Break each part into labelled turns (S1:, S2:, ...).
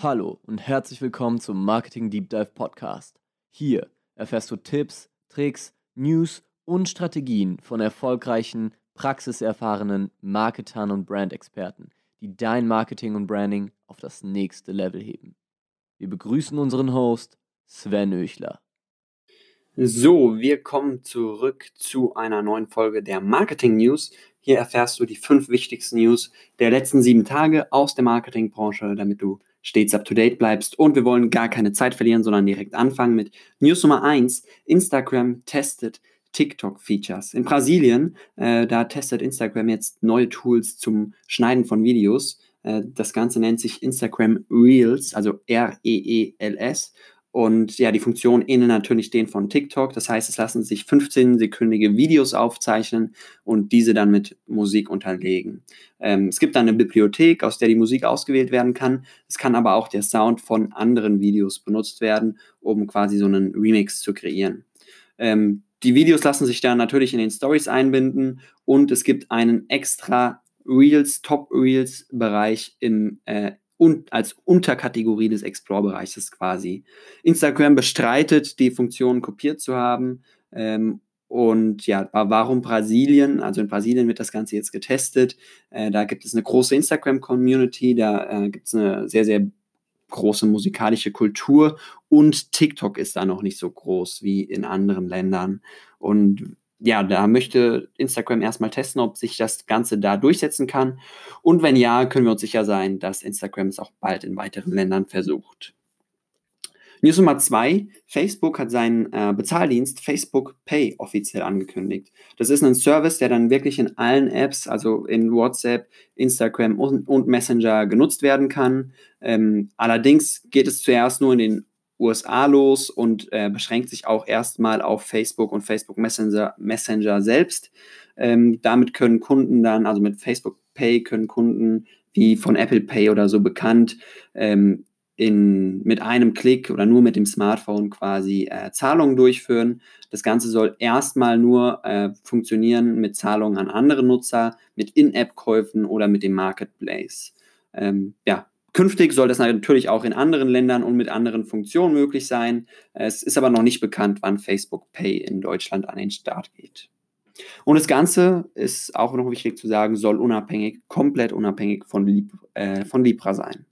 S1: Hallo und herzlich willkommen zum Marketing Deep Dive Podcast. Hier erfährst du Tipps, Tricks, News und Strategien von erfolgreichen, praxiserfahrenen Marketern und Brandexperten, die dein Marketing und Branding auf das nächste Level heben. Wir begrüßen unseren Host Sven Öchler.
S2: So, wir kommen zurück zu einer neuen Folge der Marketing News. Hier erfährst du die fünf wichtigsten News der letzten sieben Tage aus der Marketingbranche, damit du stets up to date bleibst. Und wir wollen gar keine Zeit verlieren, sondern direkt anfangen mit News Nummer 1. Instagram testet TikTok-Features. In Brasilien, äh, da testet Instagram jetzt neue Tools zum Schneiden von Videos. Äh, das Ganze nennt sich Instagram Reels, also R-E-E-L-S. Und ja, die Funktionen ähneln natürlich denen von TikTok. Das heißt, es lassen sich 15-sekündige Videos aufzeichnen und diese dann mit Musik unterlegen. Ähm, es gibt dann eine Bibliothek, aus der die Musik ausgewählt werden kann. Es kann aber auch der Sound von anderen Videos benutzt werden, um quasi so einen Remix zu kreieren. Ähm, die Videos lassen sich dann natürlich in den Stories einbinden und es gibt einen extra Reels, Top Reels Bereich im äh, und als Unterkategorie des Explore-Bereiches quasi. Instagram bestreitet, die Funktion kopiert zu haben. Ähm, und ja, warum Brasilien? Also in Brasilien wird das Ganze jetzt getestet. Äh, da gibt es eine große Instagram-Community, da äh, gibt es eine sehr, sehr große musikalische Kultur und TikTok ist da noch nicht so groß wie in anderen Ländern. Und ja, da möchte Instagram erstmal testen, ob sich das Ganze da durchsetzen kann. Und wenn ja, können wir uns sicher sein, dass Instagram es auch bald in weiteren Ländern versucht. News Nummer zwei: Facebook hat seinen äh, Bezahldienst Facebook Pay offiziell angekündigt. Das ist ein Service, der dann wirklich in allen Apps, also in WhatsApp, Instagram und, und Messenger genutzt werden kann. Ähm, allerdings geht es zuerst nur in den USA los und äh, beschränkt sich auch erstmal auf Facebook und Facebook Messenger, Messenger selbst. Ähm, damit können Kunden dann, also mit Facebook Pay können Kunden wie von Apple Pay oder so bekannt, ähm, in, mit einem Klick oder nur mit dem Smartphone quasi äh, Zahlungen durchführen. Das Ganze soll erstmal nur äh, funktionieren mit Zahlungen an andere Nutzer, mit In-App-Käufen oder mit dem Marketplace. Ähm, ja, Künftig soll das natürlich auch in anderen Ländern und mit anderen Funktionen möglich sein. Es ist aber noch nicht bekannt, wann Facebook Pay in Deutschland an den Start geht. Und das Ganze ist auch noch wichtig zu sagen, soll unabhängig, komplett unabhängig von, Lib äh, von Libra sein.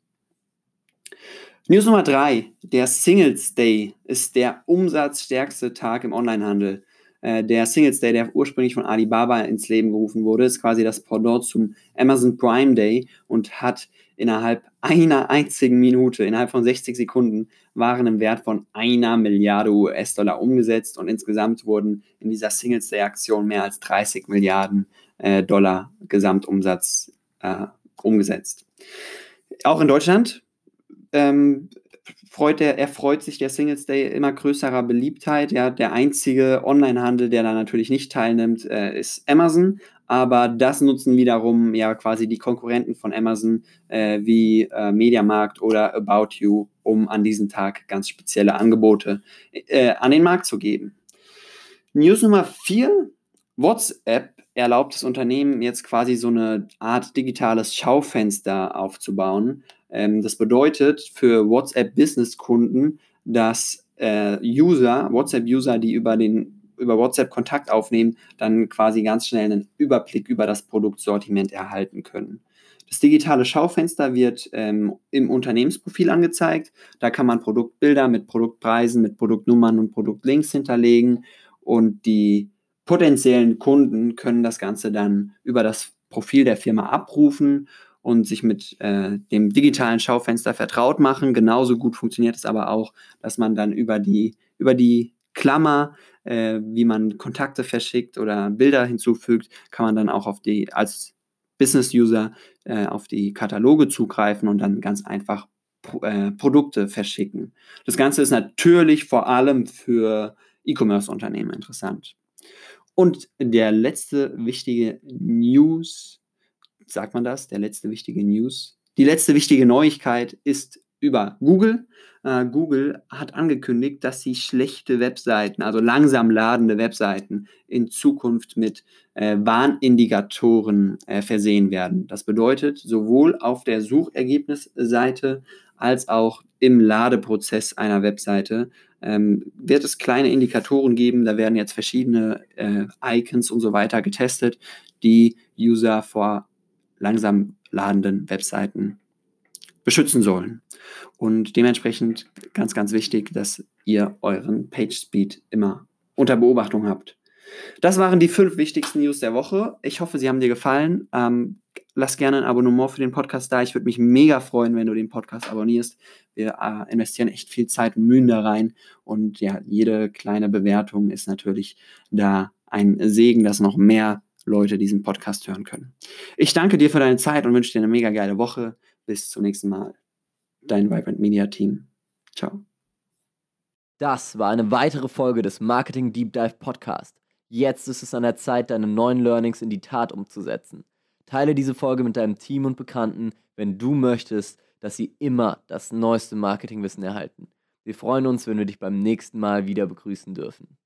S2: News Nummer drei: Der Singles Day ist der umsatzstärkste Tag im Onlinehandel. Äh, der Singles Day, der ursprünglich von Alibaba ins Leben gerufen wurde, ist quasi das Pendant zum Amazon Prime Day und hat innerhalb einer einzigen Minute, innerhalb von 60 Sekunden, Waren im Wert von einer Milliarde US-Dollar umgesetzt und insgesamt wurden in dieser Singles Day-Aktion mehr als 30 Milliarden äh, Dollar Gesamtumsatz äh, umgesetzt. Auch in Deutschland ähm, freut er, erfreut sich der Singles Day immer größerer Beliebtheit. Ja, der einzige Onlinehandel, der da natürlich nicht teilnimmt, äh, ist Amazon aber das nutzen wiederum ja quasi die Konkurrenten von Amazon äh, wie äh, Mediamarkt oder About You, um an diesem Tag ganz spezielle Angebote äh, an den Markt zu geben. News Nummer 4. WhatsApp erlaubt das Unternehmen jetzt quasi so eine Art digitales Schaufenster aufzubauen. Ähm, das bedeutet für WhatsApp-Business-Kunden, dass äh, User, WhatsApp-User, die über den über WhatsApp Kontakt aufnehmen, dann quasi ganz schnell einen Überblick über das Produktsortiment erhalten können. Das digitale Schaufenster wird ähm, im Unternehmensprofil angezeigt. Da kann man Produktbilder mit Produktpreisen, mit Produktnummern und Produktlinks hinterlegen und die potenziellen Kunden können das Ganze dann über das Profil der Firma abrufen und sich mit äh, dem digitalen Schaufenster vertraut machen. Genauso gut funktioniert es aber auch, dass man dann über die, über die Klammer, äh, wie man Kontakte verschickt oder Bilder hinzufügt, kann man dann auch auf die als Business-User äh, auf die Kataloge zugreifen und dann ganz einfach Pro äh, Produkte verschicken. Das Ganze ist natürlich vor allem für E-Commerce-Unternehmen interessant. Und der letzte wichtige News, sagt man das? Der letzte wichtige News. Die letzte wichtige Neuigkeit ist über Google. äh, Google hat angekündigt, dass sie schlechte Webseiten, also langsam ladende Webseiten, in Zukunft mit äh, Warnindikatoren äh, versehen werden. Das bedeutet, sowohl auf der Suchergebnisseite als auch im Ladeprozess einer Webseite ähm, wird es kleine Indikatoren geben. Da werden jetzt verschiedene äh, Icons und so weiter getestet, die User vor langsam ladenden Webseiten beschützen sollen. Und dementsprechend ganz, ganz wichtig, dass ihr euren Page Speed immer unter Beobachtung habt. Das waren die fünf wichtigsten News der Woche. Ich hoffe, sie haben dir gefallen. Ähm, lass gerne ein Abonnement für den Podcast da. Ich würde mich mega freuen, wenn du den Podcast abonnierst. Wir äh, investieren echt viel Zeit und Mühen da rein. Und ja, jede kleine Bewertung ist natürlich da ein Segen, dass noch mehr Leute diesen Podcast hören können. Ich danke dir für deine Zeit und wünsche dir eine mega geile Woche. Bis zum nächsten Mal. Dein Vibrant Media Team. Ciao.
S1: Das war eine weitere Folge des Marketing Deep Dive Podcast. Jetzt ist es an der Zeit, deine neuen Learnings in die Tat umzusetzen. Teile diese Folge mit deinem Team und Bekannten, wenn du möchtest, dass sie immer das neueste Marketingwissen erhalten. Wir freuen uns, wenn wir dich beim nächsten Mal wieder begrüßen dürfen.